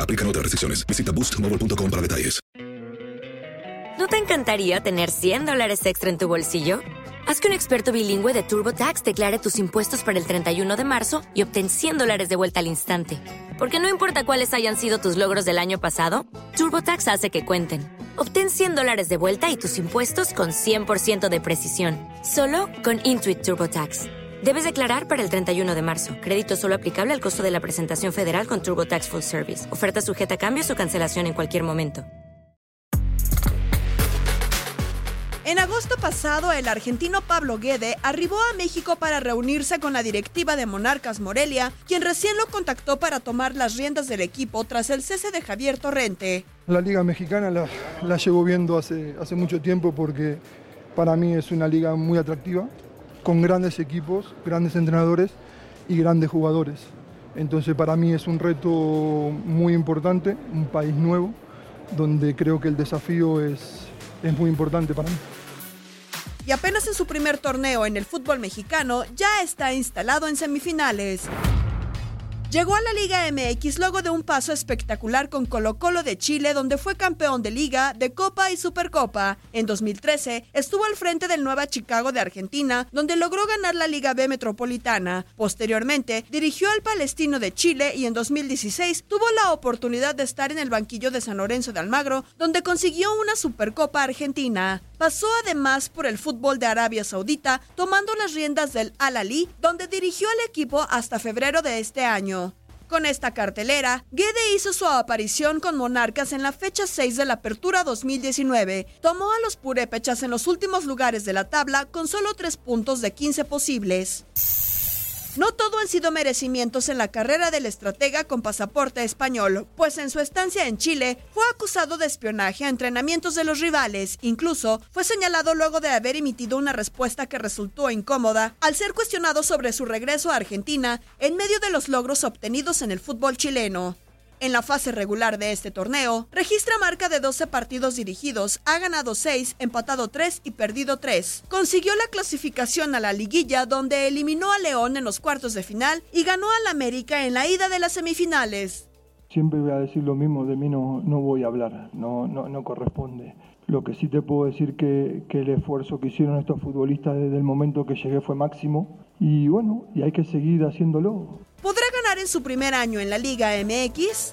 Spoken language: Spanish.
Aplican otras restricciones. Visita boostmobile.com para detalles. ¿No te encantaría tener 100 dólares extra en tu bolsillo? Haz que un experto bilingüe de TurboTax declare tus impuestos para el 31 de marzo y obtén 100 dólares de vuelta al instante. Porque no importa cuáles hayan sido tus logros del año pasado, TurboTax hace que cuenten. Obtén 100 dólares de vuelta y tus impuestos con 100% de precisión. Solo con Intuit TurboTax. Debes declarar para el 31 de marzo. Crédito solo aplicable al costo de la presentación federal con TurboTax Full Service. Oferta sujeta a cambios o cancelación en cualquier momento. En agosto pasado, el argentino Pablo Guede arribó a México para reunirse con la directiva de Monarcas Morelia, quien recién lo contactó para tomar las riendas del equipo tras el cese de Javier Torrente. La liga mexicana la, la llevo viendo hace, hace mucho tiempo porque para mí es una liga muy atractiva, con grandes equipos, grandes entrenadores y grandes jugadores. Entonces para mí es un reto muy importante, un país nuevo, donde creo que el desafío es, es muy importante para mí. Y apenas en su primer torneo en el fútbol mexicano, ya está instalado en semifinales. Llegó a la Liga MX luego de un paso espectacular con Colo Colo de Chile, donde fue campeón de Liga, de Copa y Supercopa. En 2013 estuvo al frente del Nueva Chicago de Argentina, donde logró ganar la Liga B Metropolitana. Posteriormente dirigió al Palestino de Chile y en 2016 tuvo la oportunidad de estar en el banquillo de San Lorenzo de Almagro, donde consiguió una Supercopa Argentina. Pasó además por el fútbol de Arabia Saudita, tomando las riendas del Al Ali, donde dirigió al equipo hasta febrero de este año. Con esta cartelera, Guede hizo su aparición con Monarcas en la fecha 6 de la Apertura 2019. Tomó a los purépechas en los últimos lugares de la tabla con solo 3 puntos de 15 posibles. No todo han sido merecimientos en la carrera del estratega con pasaporte español, pues en su estancia en Chile fue acusado de espionaje a entrenamientos de los rivales. Incluso fue señalado luego de haber emitido una respuesta que resultó incómoda al ser cuestionado sobre su regreso a Argentina en medio de los logros obtenidos en el fútbol chileno. En la fase regular de este torneo, registra marca de 12 partidos dirigidos, ha ganado 6, empatado 3 y perdido 3. Consiguió la clasificación a la liguilla donde eliminó a León en los cuartos de final y ganó al América en la ida de las semifinales. Siempre voy a decir lo mismo, de mí no, no voy a hablar, no, no, no corresponde. Lo que sí te puedo decir que, que el esfuerzo que hicieron estos futbolistas desde el momento que llegué fue máximo y bueno, y hay que seguir haciéndolo. ¿Podrá ganar en su primer año en la Liga MX?